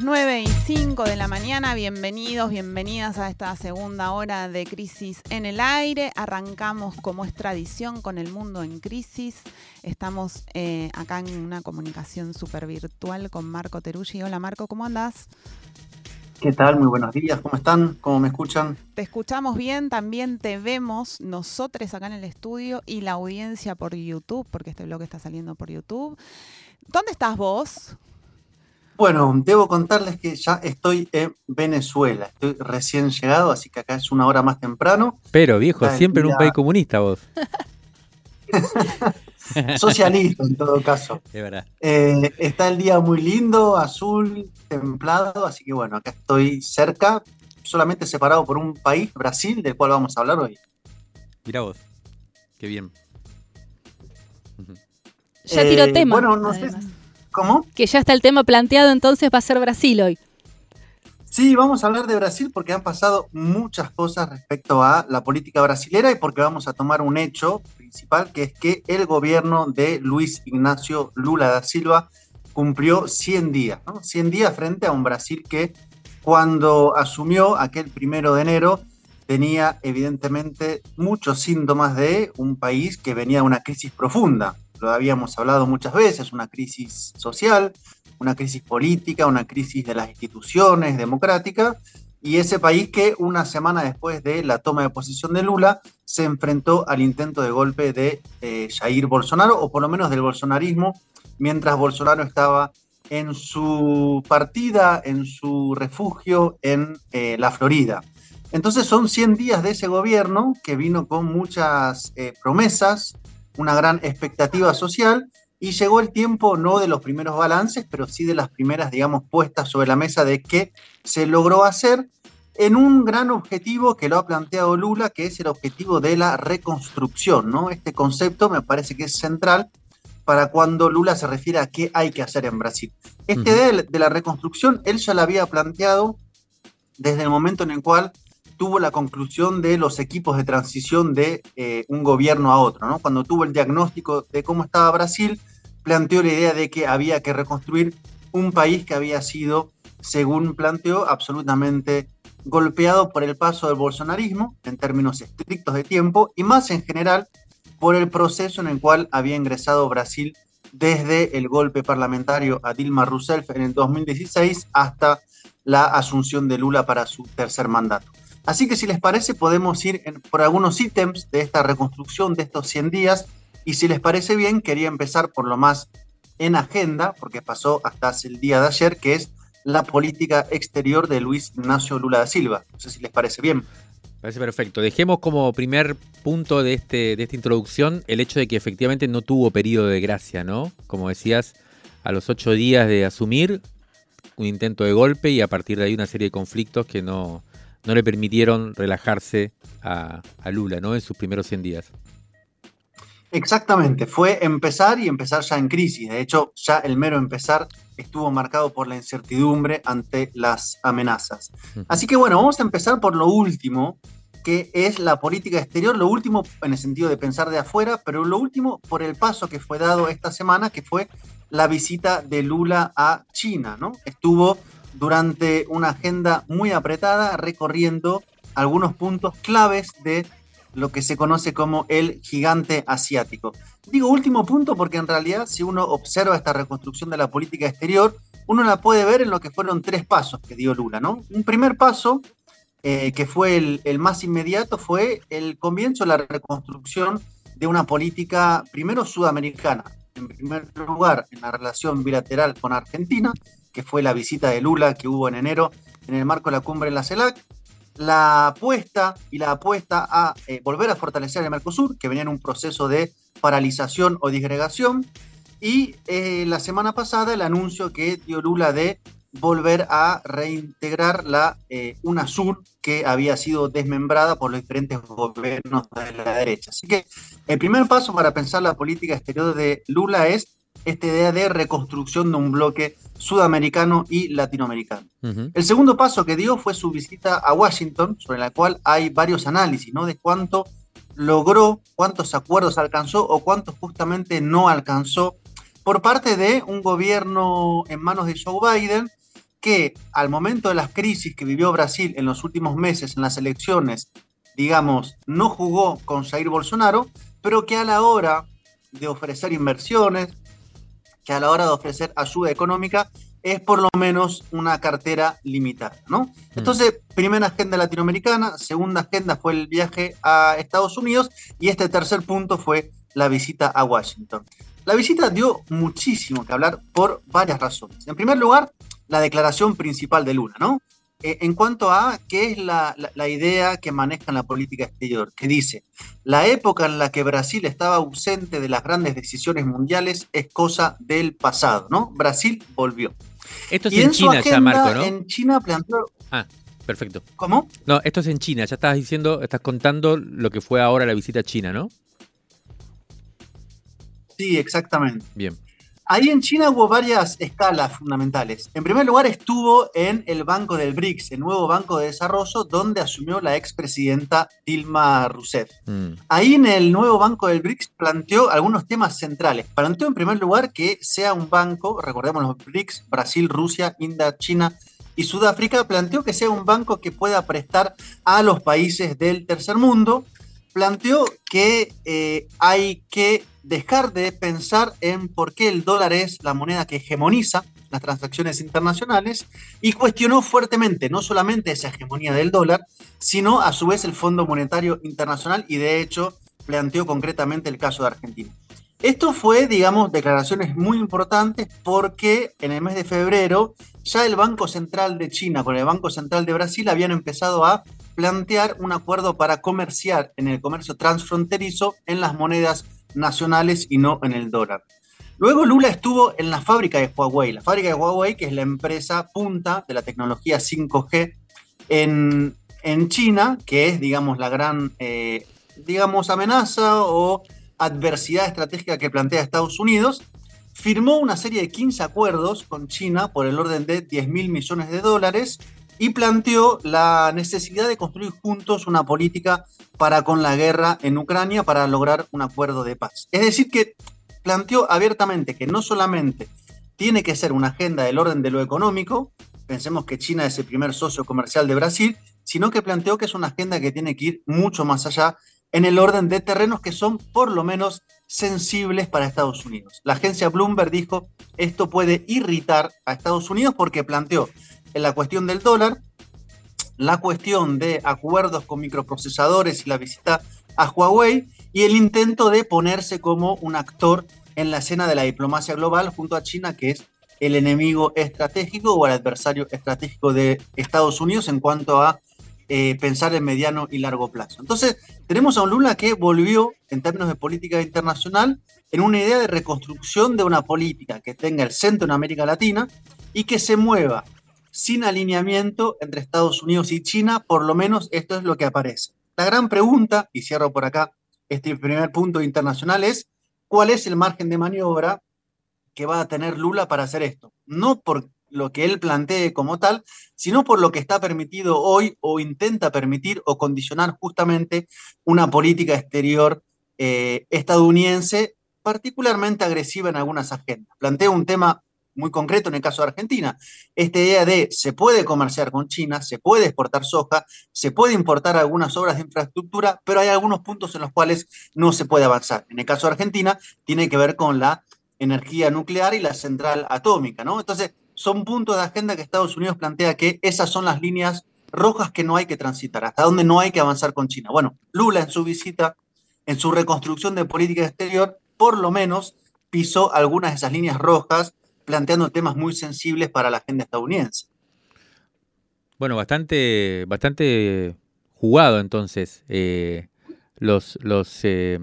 Las 9 y 5 de la mañana. Bienvenidos, bienvenidas a esta segunda hora de Crisis en el Aire. Arrancamos, como es tradición, con el mundo en crisis. Estamos eh, acá en una comunicación súper virtual con Marco Teruggi. Hola Marco, ¿cómo andás? ¿Qué tal? Muy buenos días. ¿Cómo están? ¿Cómo me escuchan? Te escuchamos bien, también te vemos nosotros acá en el estudio y la audiencia por YouTube, porque este blog está saliendo por YouTube. ¿Dónde estás vos? Bueno, debo contarles que ya estoy en Venezuela. Estoy recién llegado, así que acá es una hora más temprano. Pero viejo, siempre en un país comunista vos. Socialista en todo caso. Es verdad. Eh, está el día muy lindo, azul, templado, así que bueno, acá estoy cerca, solamente separado por un país, Brasil, del cual vamos a hablar hoy. Mira vos, qué bien. Ya tiró Eh, tema. Bueno, no sé. Que ya está el tema planteado, entonces va a ser Brasil hoy. Sí, vamos a hablar de Brasil porque han pasado muchas cosas respecto a la política brasilera y porque vamos a tomar un hecho principal, que es que el gobierno de Luis Ignacio Lula da Silva cumplió 100 días, ¿no? 100 días frente a un Brasil que cuando asumió aquel primero de enero tenía evidentemente muchos síntomas de un país que venía de una crisis profunda. Lo habíamos hablado muchas veces, una crisis social, una crisis política, una crisis de las instituciones democráticas, y ese país que una semana después de la toma de posición de Lula se enfrentó al intento de golpe de eh, Jair Bolsonaro, o por lo menos del bolsonarismo, mientras Bolsonaro estaba en su partida, en su refugio en eh, la Florida. Entonces son 100 días de ese gobierno que vino con muchas eh, promesas, una gran expectativa social y llegó el tiempo no de los primeros balances, pero sí de las primeras, digamos, puestas sobre la mesa de qué se logró hacer en un gran objetivo que lo ha planteado Lula, que es el objetivo de la reconstrucción, ¿no? Este concepto me parece que es central para cuando Lula se refiere a qué hay que hacer en Brasil. Este de, de la reconstrucción, él ya lo había planteado desde el momento en el cual tuvo la conclusión de los equipos de transición de eh, un gobierno a otro, ¿no? Cuando tuvo el diagnóstico de cómo estaba Brasil, planteó la idea de que había que reconstruir un país que había sido, según planteó, absolutamente golpeado por el paso del bolsonarismo en términos estrictos de tiempo y más en general por el proceso en el cual había ingresado Brasil desde el golpe parlamentario a Dilma Rousseff en el 2016 hasta la asunción de Lula para su tercer mandato. Así que si les parece podemos ir por algunos ítems de esta reconstrucción de estos 100 días y si les parece bien quería empezar por lo más en agenda, porque pasó hasta hace el día de ayer, que es la política exterior de Luis Ignacio Lula da Silva. No sé si les parece bien. Parece perfecto. Dejemos como primer punto de, este, de esta introducción el hecho de que efectivamente no tuvo periodo de gracia, ¿no? Como decías, a los ocho días de asumir, un intento de golpe y a partir de ahí una serie de conflictos que no, no le permitieron relajarse a, a Lula, ¿no? En sus primeros 100 días. Exactamente, fue empezar y empezar ya en crisis. De hecho, ya el mero empezar estuvo marcado por la incertidumbre ante las amenazas. Así que bueno, vamos a empezar por lo último, que es la política exterior, lo último en el sentido de pensar de afuera, pero lo último por el paso que fue dado esta semana, que fue la visita de Lula a China, ¿no? Estuvo durante una agenda muy apretada recorriendo algunos puntos claves de lo que se conoce como el gigante asiático. Digo último punto porque en realidad si uno observa esta reconstrucción de la política exterior, uno la puede ver en lo que fueron tres pasos que dio Lula, ¿no? Un primer paso, eh, que fue el, el más inmediato, fue el comienzo de la reconstrucción de una política, primero sudamericana, en primer lugar en la relación bilateral con Argentina, que fue la visita de Lula que hubo en enero en el marco de la cumbre en la CELAC, la apuesta y la apuesta a eh, volver a fortalecer el Mercosur, que venía en un proceso de paralización o disgregación, y eh, la semana pasada el anuncio que dio Lula de volver a reintegrar la eh, UNASUR que había sido desmembrada por los diferentes gobiernos de la derecha. Así que el primer paso para pensar la política exterior de Lula es esta idea de reconstrucción de un bloque sudamericano y latinoamericano. El segundo paso que dio fue su visita a Washington, sobre la cual hay varios análisis, ¿no? De cuánto logró, cuántos acuerdos alcanzó o cuántos justamente no alcanzó por parte de un gobierno en manos de Joe Biden que al momento de las crisis que vivió Brasil en los últimos meses en las elecciones, digamos, no jugó con Jair Bolsonaro, pero que a la hora de ofrecer inversiones, que a la hora de ofrecer ayuda económica, es por lo menos una cartera limitada, ¿no? Mm. Entonces, primera agenda latinoamericana, segunda agenda fue el viaje a Estados Unidos y este tercer punto fue la visita a Washington. La visita dio muchísimo que hablar por varias razones. En primer lugar, la declaración principal de Lula, ¿no? Eh, en cuanto a qué es la, idea que maneja en la política exterior, que dice, la época en la que Brasil estaba ausente de las grandes decisiones mundiales es cosa del pasado, ¿no? Brasil volvió. Esto es en, China ya, Marco, ¿no? En China planteó... Ah, perfecto. ¿Cómo? No, esto es en China, ya estabas diciendo, estás contando lo que fue ahora la visita a China, ¿no? Sí, exactamente. Bien. Ahí en China hubo varias escalas fundamentales. En primer lugar estuvo en el Banco del BRICS, el nuevo Banco de Desarrollo, donde asumió la expresidenta Dilma Rousseff. Mm. Ahí en el nuevo Banco del BRICS planteó algunos temas centrales. Planteó en primer lugar que sea un banco, recordemos los BRICS, Brasil, Rusia, India, China y Sudáfrica, planteó que sea un banco que pueda prestar a los países del tercer mundo. Planteó que eh, hay que dejar de pensar en por qué el dólar es la moneda que hegemoniza las transacciones internacionales y cuestionó fuertemente no solamente esa hegemonía del dólar, sino a su vez el Fondo Monetario Internacional y de hecho planteó concretamente el caso de Argentina. Esto fue, digamos, declaraciones muy importantes porque en el mes de febrero ya el Banco Central de China con el Banco Central de Brasil habían empezado a plantear un acuerdo para comerciar en el comercio transfronterizo en las monedas nacionales y no en el dólar. Luego Lula estuvo en la fábrica de Huawei, la fábrica de Huawei que es la empresa punta de la tecnología 5G en, China, que es, digamos, la gran, eh, digamos, amenaza o adversidad estratégica que plantea Estados Unidos, firmó una serie de 15 acuerdos con China por el orden de 10 mil millones de dólares y planteó la necesidad de construir juntos una política para con la guerra en Ucrania para lograr un acuerdo de paz. Es decir, que planteó abiertamente que no solamente tiene que ser una agenda del orden de lo económico, pensemos que China es el primer socio comercial de Brasil, sino que planteó que es una agenda que tiene que ir mucho más allá en el orden de terrenos que son por lo menos sensibles para Estados Unidos. La agencia Bloomberg dijo, esto puede irritar a Estados Unidos porque planteó en la cuestión del dólar, la cuestión de acuerdos con microprocesadores y la visita a Huawei y el intento de ponerse como un actor en la escena de la diplomacia global junto a China, que es el enemigo estratégico o el adversario estratégico de Estados Unidos en cuanto a eh, pensar en mediano y largo plazo. Entonces, tenemos a un Lula que volvió, en términos de política internacional, en una idea de reconstrucción de una política que tenga el centro en América Latina y que se mueva sin alineamiento entre Estados Unidos y China, por lo menos esto es lo que aparece. La gran pregunta, y cierro por acá este primer punto internacional, es cuál es el margen de maniobra que va a tener Lula para hacer esto. No por lo que él plantee como tal, sino por lo que está permitido hoy o intenta permitir o condicionar justamente una política exterior eh, estadounidense particularmente agresiva en algunas agendas. Plantea un tema muy concreto en el caso de Argentina. Esta idea de se puede comerciar con China, se puede exportar soja, se puede importar algunas obras de infraestructura, pero hay algunos puntos en los cuales no se puede avanzar. En el caso de Argentina, tiene que ver con la energía nuclear y la central atómica, ¿no? Entonces, son puntos de agenda que Estados Unidos plantea que esas son las líneas rojas que no hay que transitar, hasta donde no hay que avanzar con China. Bueno, Lula en su visita, en su reconstrucción de política exterior, por lo menos pisó algunas de esas líneas rojas planteando temas muy sensibles para la agenda estadounidense. Bueno, bastante, bastante jugado entonces eh, los, los, eh,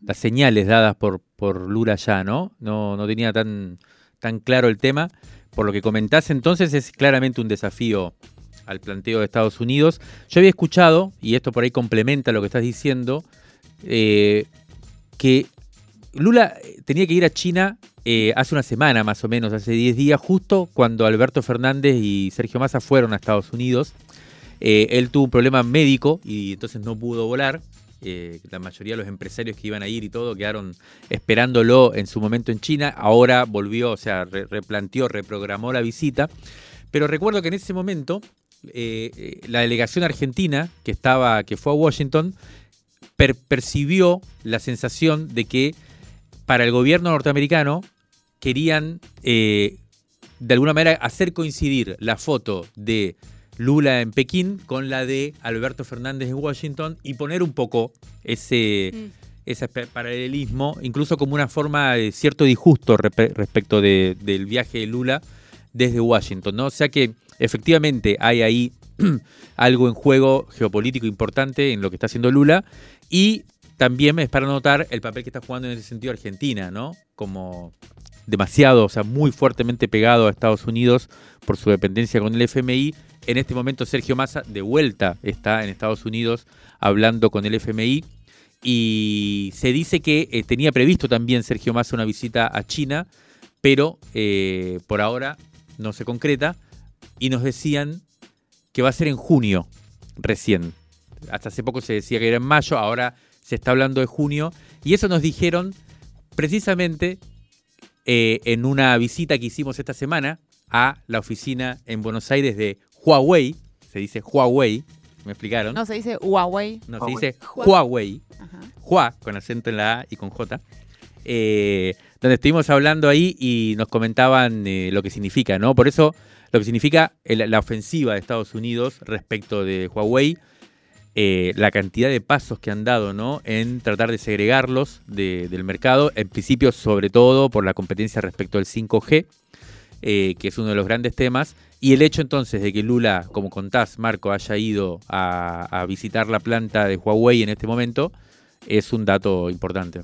las señales dadas por, por Lula ya, ¿no? ¿no? No tenía tan, tan claro el tema, por lo que comentás entonces, es claramente un desafío al planteo de Estados Unidos. Yo había escuchado, y esto por ahí complementa lo que estás diciendo, eh, que Lula tenía que ir a China eh, hace una semana más o menos, hace 10 días, justo cuando Alberto Fernández y Sergio Massa fueron a Estados Unidos. Eh, él tuvo un problema médico y entonces no pudo volar. la mayoría de los empresarios que iban a ir y todo quedaron esperándolo en su momento en China. Ahora volvió, o sea, replanteó, reprogramó la visita. Pero recuerdo que en ese momento la delegación argentina que estaba, que fue a Washington, percibió la sensación de que para el gobierno norteamericano querían eh, de alguna manera hacer coincidir la foto de Lula en Pekín con la de Alberto Fernández en Washington y poner un poco ese, mm. ese paralelismo, incluso como una forma de cierto disgusto respecto del viaje de Lula desde Washington. ¿no? O sea que efectivamente hay ahí algo en juego geopolítico importante en lo que está haciendo Lula y también es para notar el papel que está jugando en ese sentido Argentina, ¿no? Como demasiado, o sea, muy fuertemente pegado a Estados Unidos por su dependencia con el FMI. En este momento Sergio Massa de vuelta está en Estados Unidos hablando con el FMI y se dice que eh, tenía previsto también Sergio Massa una visita a China, pero eh, por ahora no se concreta y nos decían que va a ser en junio recién. Hasta hace poco se decía que era en mayo, ahora se está hablando de junio, y eso nos dijeron precisamente eh, en una visita que hicimos esta semana a la oficina en Buenos Aires de Huawei, se dice Huawei, me explicaron. No, se dice Huawei. No, se dice Huawei. Hua, con acento en la A y con J. Eh, donde estuvimos hablando ahí y nos comentaban eh, lo que significa, ¿no? Por eso, lo que significa la ofensiva de Estados Unidos respecto de Huawei eh, la cantidad de pasos que han dado ¿no? en tratar de segregarlos del mercado, en principio sobre todo por la competencia respecto al 5G, eh, que es uno de los grandes temas, y el hecho entonces de que Lula, como contás, Marco, haya ido a visitar la planta de Huawei en este momento, es un dato importante.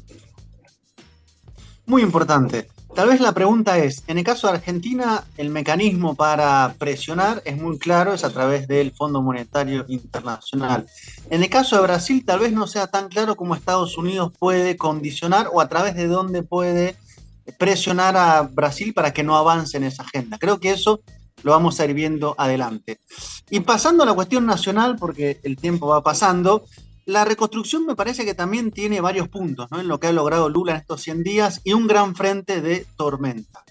Muy importante. Tal vez la pregunta es, en el caso de Argentina, el mecanismo para presionar es muy claro, es a través del Fondo Monetario Internacional. En el caso de Brasil, tal vez no sea tan claro cómo Estados Unidos puede condicionar o a través de dónde puede presionar a Brasil para que no avance en esa agenda. Creo que eso lo vamos a ir viendo adelante. Y pasando a la cuestión nacional, porque el tiempo va pasando, la reconstrucción me parece que también tiene varios puntos ¿no? en lo que ha logrado Lula en estos 100 días y un gran frente de tormenta.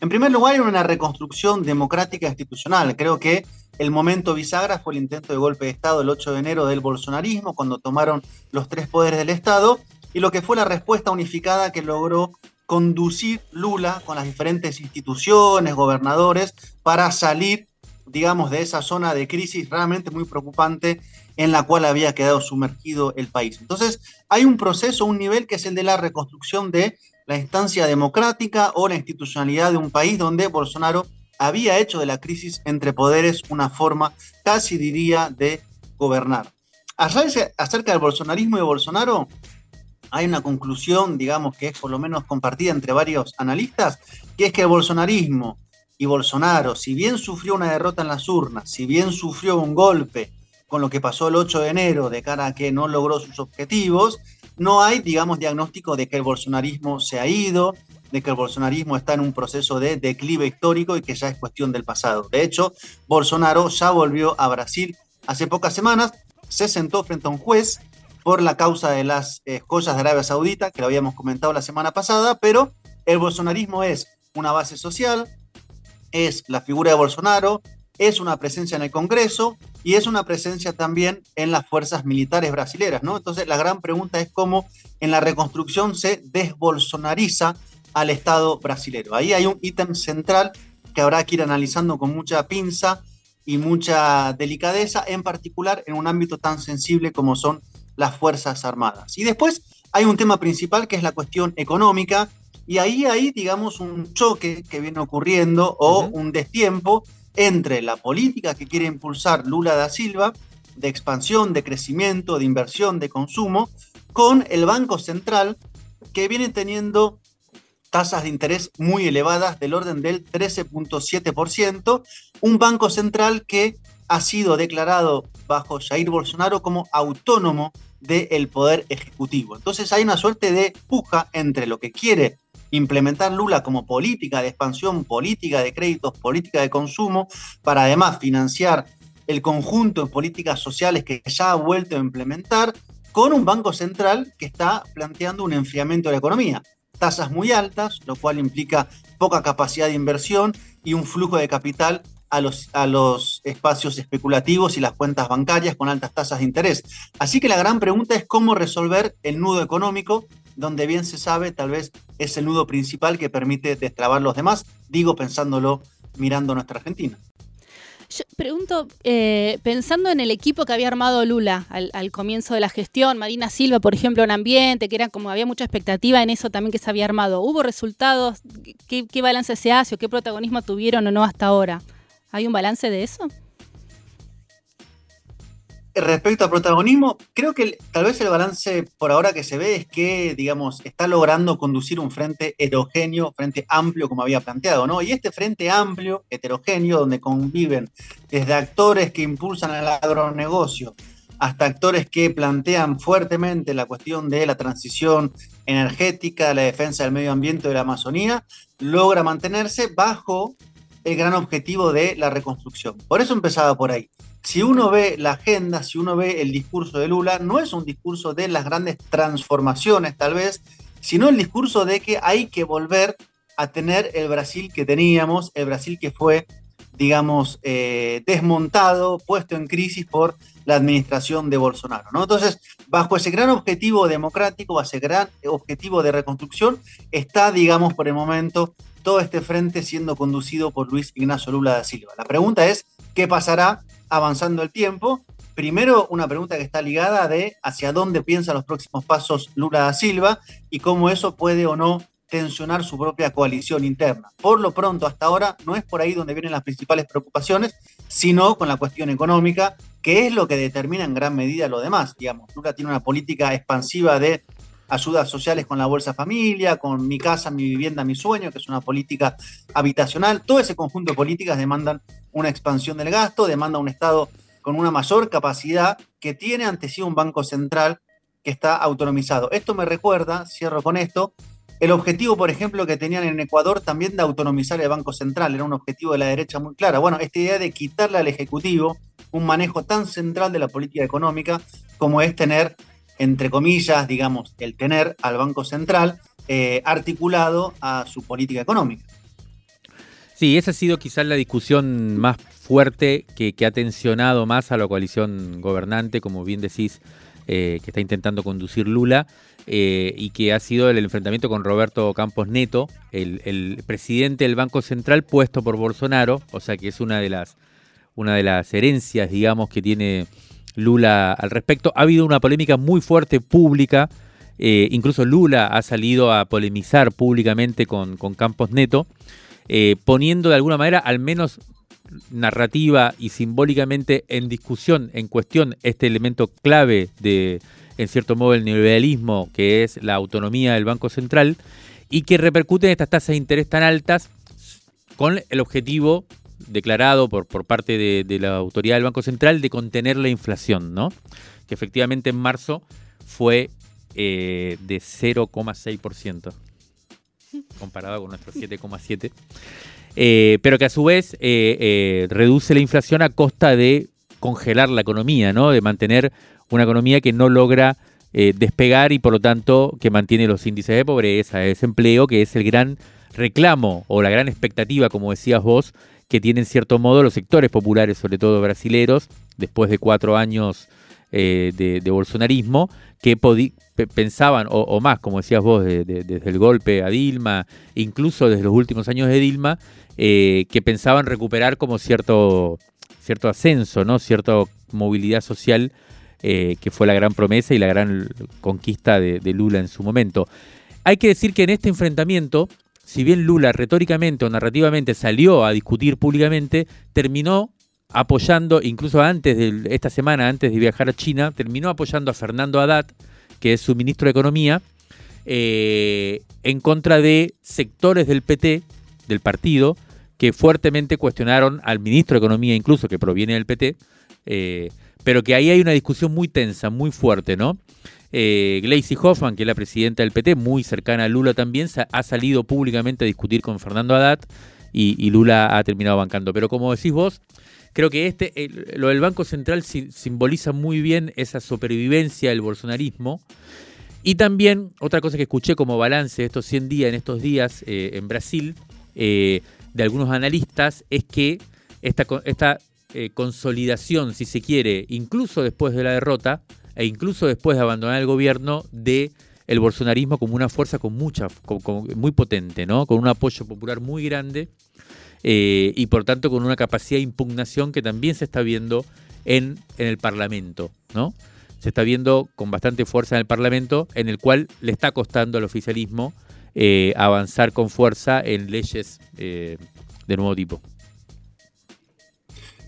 En primer lugar, una reconstrucción democrática e institucional. Creo que el momento bisagra fue el intento de golpe de Estado el 8 de enero del bolsonarismo, cuando tomaron los tres poderes del Estado, y lo que fue la respuesta unificada que logró conducir Lula con las diferentes instituciones, gobernadores, para salir, digamos, de esa zona de crisis realmente muy preocupante en la cual había quedado sumergido el país. Entonces, hay un proceso, un nivel que es el de la reconstrucción de la instancia democrática o la institucionalidad de un país donde Bolsonaro había hecho de la crisis entre poderes una forma, casi diría, de gobernar. Acerca del bolsonarismo y de Bolsonaro, hay una conclusión, digamos, que es por lo menos compartida entre varios analistas, que es que el bolsonarismo y Bolsonaro, si bien sufrió una derrota en las urnas, si bien sufrió un golpe, con lo que pasó el 8 de enero de cara a que no logró sus objetivos, no hay, digamos, diagnóstico de que el bolsonarismo se ha ido, de que el bolsonarismo está en un proceso de declive histórico y que ya es cuestión del pasado. De hecho, Bolsonaro ya volvió a Brasil hace pocas semanas, se sentó frente a un juez por la causa de las eh, joyas de Arabia Saudita, que lo habíamos comentado la semana pasada, pero el bolsonarismo es una base social, es la figura de Bolsonaro, es una presencia en el Congreso y es una presencia también en las fuerzas militares brasileras, ¿no? Entonces la gran pregunta es cómo en la reconstrucción se desbolsonariza al Estado brasilero. Ahí hay un ítem central que habrá que ir analizando con mucha pinza y mucha delicadeza, en particular en un ámbito tan sensible como son las Fuerzas Armadas. Y después hay un tema principal que es la cuestión económica, y ahí hay, digamos, un choque que viene ocurriendo o un destiempo entre la política que quiere impulsar Lula da Silva, de expansión, de crecimiento, de inversión, de consumo, con el Banco Central, que viene teniendo tasas de interés muy elevadas del orden del 13.7%, un banco central que ha sido declarado bajo Jair Bolsonaro como autónomo del poder ejecutivo. Entonces hay una suerte de puja entre lo que quiere implementar Lula como política de expansión, política de créditos, política de consumo, para además financiar el conjunto de políticas sociales que ya ha vuelto a implementar, con un banco central que está planteando un enfriamiento de la economía. Tasas muy altas, lo cual implica poca capacidad de inversión y un flujo de capital a los, a los espacios especulativos y las cuentas bancarias con altas tasas de interés. Así que la gran pregunta es cómo resolver el nudo económico, donde bien se sabe, tal vez es el nudo principal que permite destrabar los demás, digo pensándolo mirando nuestra Argentina. Yo pregunto, eh, pensando en el equipo que había armado Lula al, comienzo de la gestión, Marina Silva, por ejemplo, en ambiente, que era como había mucha expectativa en eso también que se había armado. ¿Hubo resultados? ¿Qué, qué balance se hace o qué protagonismo tuvieron o no hasta ahora? ¿Hay un balance de eso? Respecto al protagonismo, creo que tal vez el balance por ahora que se ve es que, digamos, está logrando conducir un frente heterogéneo, frente amplio como había planteado, ¿no? Y este frente amplio, heterogéneo, donde conviven desde actores que impulsan el agronegocio hasta actores que plantean fuertemente la cuestión de la transición energética, la defensa del medio ambiente de la Amazonía, logra mantenerse bajo el gran objetivo de la reconstrucción. Por eso empezaba por ahí. Si uno ve la agenda, si uno ve el discurso de Lula, no es un discurso de las grandes transformaciones tal vez, sino el discurso de que hay que volver a tener el Brasil que teníamos, el Brasil que fue, digamos, eh, desmontado, puesto en crisis por la administración de Bolsonaro. Entonces, bajo ese gran objetivo democrático, bajo ese gran objetivo de reconstrucción, está, digamos, por el momento todo este frente siendo conducido por Luis Ignacio Lula da Silva. La pregunta es, ¿qué pasará avanzando el tiempo? Primero, una pregunta que está ligada de hacia dónde piensa los próximos pasos Lula da Silva y cómo eso puede o no tensionar su propia coalición interna. Por lo pronto, hasta ahora, no es por ahí donde vienen las principales preocupaciones, sino con la cuestión económica, que es lo que determina en gran medida lo demás. Digamos, Lula tiene una política expansiva de ayudas sociales con la Bolsa Familia, con Mi Casa, Mi Vivienda, Mi Sueño, que es una política habitacional. Todo ese conjunto de políticas demandan una expansión del gasto, demanda un Estado con una mayor capacidad que tiene ante sí un Banco Central que está autonomizado. Esto me recuerda, cierro con esto, el objetivo, por ejemplo, que tenían en Ecuador también de autonomizar el Banco Central, era un objetivo de la derecha muy clara. Bueno, esta idea de quitarle al Ejecutivo un manejo tan central de la política económica como es tener entre comillas, digamos, el tener al Banco Central eh, articulado a su política económica. Sí, esa ha sido quizás la discusión más fuerte que, ha tensionado más a la coalición gobernante, como bien decís, eh, que está intentando conducir Lula, eh, y que ha sido el enfrentamiento con Roberto Campos Neto, el, el, presidente del Banco Central puesto por Bolsonaro, o sea que es una de las, una de las herencias, digamos, que tiene Lula al respecto. Ha habido una polémica muy fuerte pública. Eh, incluso Lula ha salido a polemizar públicamente con, Campos Neto, eh, poniendo de alguna manera, al menos narrativa y simbólicamente en discusión, en cuestión, este elemento clave de, en cierto modo, el neoliberalismo, que es la autonomía del Banco Central, y que repercute estas tasas de interés tan altas con el objetivo declarado por, por parte de, la autoridad del Banco Central de contener la inflación, ¿no? Que efectivamente en marzo fue eh, de 0,6%, comparado con nuestro 7,7%, eh, pero que a su vez eh, reduce la inflación a costa de congelar la economía, ¿no? De mantener una economía que no logra despegar y por lo tanto que mantiene los índices de pobreza, de desempleo, que es el gran reclamo o la gran expectativa, como decías vos, que tienen cierto modo los sectores populares, sobre todo brasileros, después de cuatro años eh, de, bolsonarismo, que pensaban, o, más, como decías vos, desde el golpe a Dilma, incluso desde los últimos años de Dilma, eh, que pensaban recuperar como cierto, cierto ascenso, ¿no? cierta movilidad social, eh, que fue la gran promesa y la gran conquista de Lula en su momento. Hay que decir que en este enfrentamiento, si bien Lula retóricamente o narrativamente salió a discutir públicamente, terminó apoyando, incluso antes de esta semana, antes de viajar a China, terminó apoyando a Fernando Haddad, que es su ministro de Economía, eh, en contra de sectores del PT, del partido, que fuertemente cuestionaron al ministro de Economía, incluso que proviene del PT, eh, pero que ahí hay una discusión muy tensa, muy fuerte, ¿no? Eh, Gleisi Hoffman, que es la presidenta del PT, muy cercana a Lula también, ha salido públicamente a discutir con Fernando Haddad y, Lula ha terminado bancando. Pero como decís vos, creo que este, lo del Banco Central simboliza muy bien esa supervivencia del bolsonarismo. Y también, otra cosa que escuché como balance de estos 100 días, en estos días eh, en Brasil, eh, de algunos analistas, es que esta, esta eh, consolidación, si se quiere, incluso después de la derrota, e incluso después de abandonar el gobierno, de el bolsonarismo como una fuerza con mucha, muy potente, ¿no? Con un apoyo popular muy grande y por tanto con una capacidad de impugnación que también se está viendo en, en el Parlamento, ¿no? se está viendo con bastante fuerza en el Parlamento, en el cual le está costando al oficialismo eh, avanzar con fuerza en leyes eh, de nuevo tipo.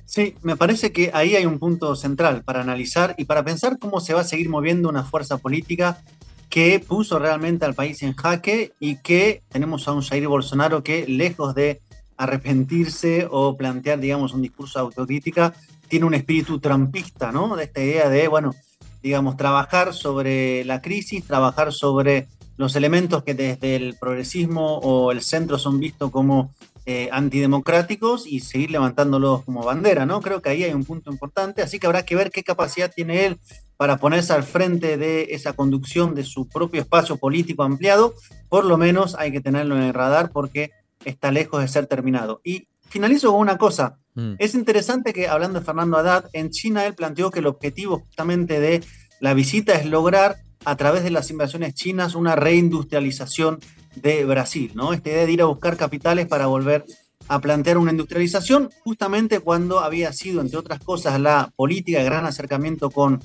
Sí, me parece que ahí hay un punto central para analizar y para pensar cómo se va a seguir moviendo una fuerza política que puso realmente al país en jaque y que tenemos a un Jair Bolsonaro que lejos de arrepentirse o plantear, digamos, un discurso de autocrítica, tiene un espíritu trampista, ¿no? De esta idea de, bueno, digamos, trabajar sobre la crisis, trabajar sobre los elementos que desde el progresismo o el centro son vistos como eh, antidemocráticos y seguir levantándolos como bandera, ¿no? Creo que ahí hay un punto importante, así que habrá que ver qué capacidad tiene él para ponerse al frente de esa conducción de su propio espacio político ampliado, por lo menos hay que tenerlo en el radar porque está lejos de ser terminado. Y finalizo con una cosa, Mm. Es interesante que, hablando de Fernando Haddad, en China él planteó que el objetivo justamente de la visita es lograr a través de las inversiones chinas una reindustrialización de Brasil, ¿no? Esta idea de ir a buscar capitales para volver a plantear una industrialización, justamente cuando había sido, entre otras cosas, la política de gran acercamiento con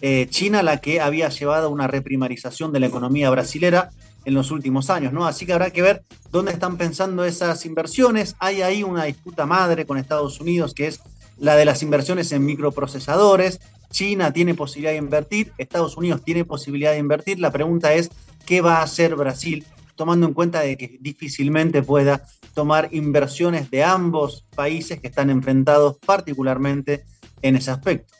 eh, China la que había llevado a una reprimarización de la economía brasilera en los últimos años, ¿no? Así que habrá que ver dónde están pensando esas inversiones. Hay ahí una disputa madre con Estados Unidos que es la de las inversiones en microprocesadores. China tiene posibilidad de invertir, Estados Unidos tiene posibilidad de invertir. La pregunta es, ¿qué va a hacer Brasil? Tomando en cuenta de que difícilmente pueda tomar inversiones de ambos países que están enfrentados particularmente en ese aspecto.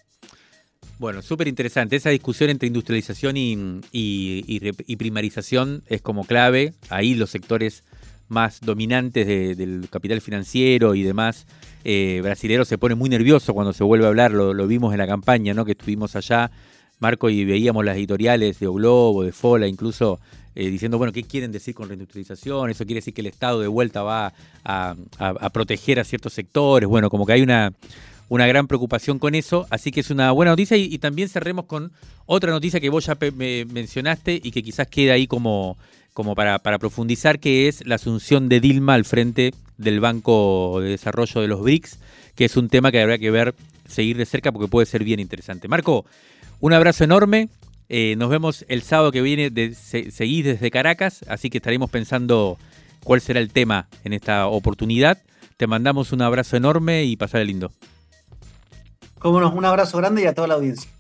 Bueno, súper interesante. Esa discusión entre industrialización y, primarización es como clave. Ahí los sectores más dominantes del capital financiero y demás eh, brasileros se pone muy nervioso cuando se vuelve a hablar. Lo, vimos en la campaña, ¿no? Que estuvimos allá, Marco, y veíamos las editoriales de O Globo, de Fola, incluso eh, diciendo, bueno, ¿qué quieren decir con reindustrialización? Eso quiere decir que el Estado de vuelta va a proteger a ciertos sectores. Bueno, como que hay una una gran preocupación con eso, así que es una buena noticia y, también cerremos con otra noticia que vos ya me mencionaste y que quizás queda ahí como, como para, para, profundizar, que es la asunción de Dilma al frente del Banco de Desarrollo de los BRICS, que es un tema que habrá que ver, seguir de cerca porque puede ser bien interesante. Marco, un abrazo enorme. Eh, nos vemos el sábado que viene, de, seguís desde Caracas, así que estaremos pensando cuál será el tema en esta oportunidad. Te mandamos un abrazo enorme y pasar lindo. Como un abrazo grande y a toda la audiencia.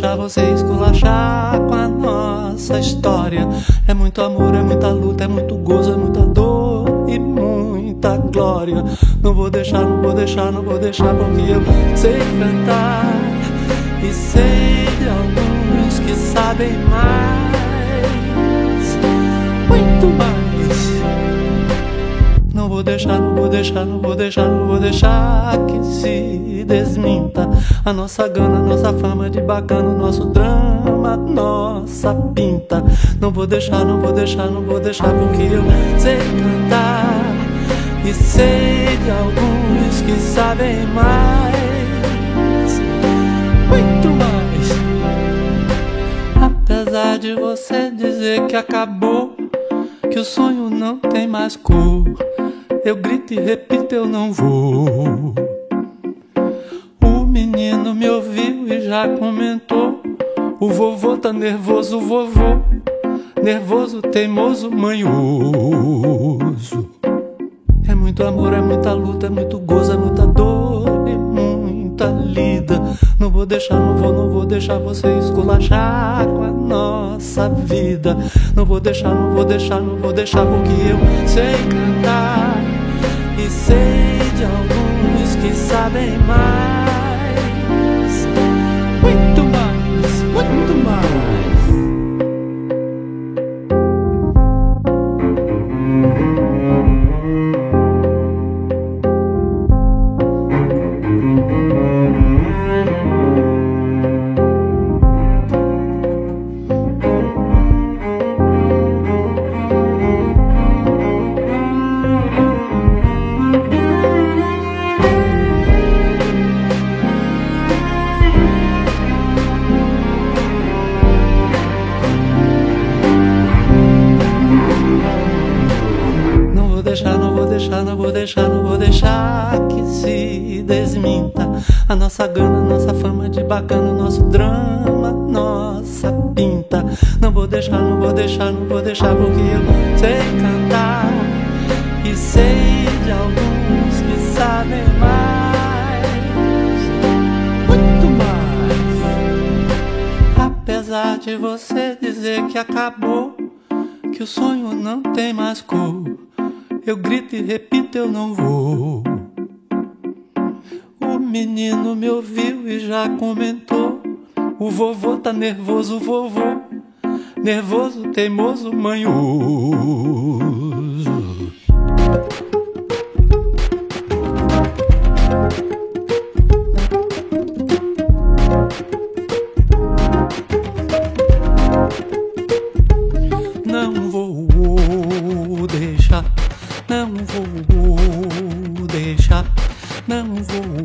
Deixar você esculachar com a nossa história. É muito amor, é muita luta, é muito gozo, é muita dor e muita glória. Não vou deixar, não vou deixar, não vou deixar, porque eu sei cantar e sei de alguns que sabem mais, deixar, não vou deixar, não vou deixar, não vou deixar que se desminta a nossa gana, nossa fama de bacana, nosso drama, nossa pinta. Não vou deixar, não vou deixar, não vou deixar, porque eu sei cantar e sei de alguns que sabem mais, muito mais. Apesar de você dizer que acabou, que o sonho não tem mais cor, eu grito e repito: eu não vou. O menino me ouviu e já comentou O vovô tá nervoso, vovô. Nervoso, teimoso, manhoso. É muito amor, é muita luta, é muito gozo, é muita dor e muita lida. Não vou deixar, não vou, não vou deixar você esculachar com a nossa vida. Não vou deixar, não vou deixar, não vou deixar porque eu sei cantar sei de alguns que sabem mais. Desminta a nossa gana, nossa fama de bacana, nosso drama, nossa pinta. Não vou deixar, não vou deixar, não vou deixar porque eu sei cantar e sei de alguns que sabem mais, muito mais. Apesar de você dizer que acabou que o sonho não tem mais cor. Eu grito e repito, eu não vou. Menino me ouviu e já comentou. O vovô tá nervoso, vovô. Nervoso, teimoso, manhoso. Não vou deixar, não vou deixar, não vou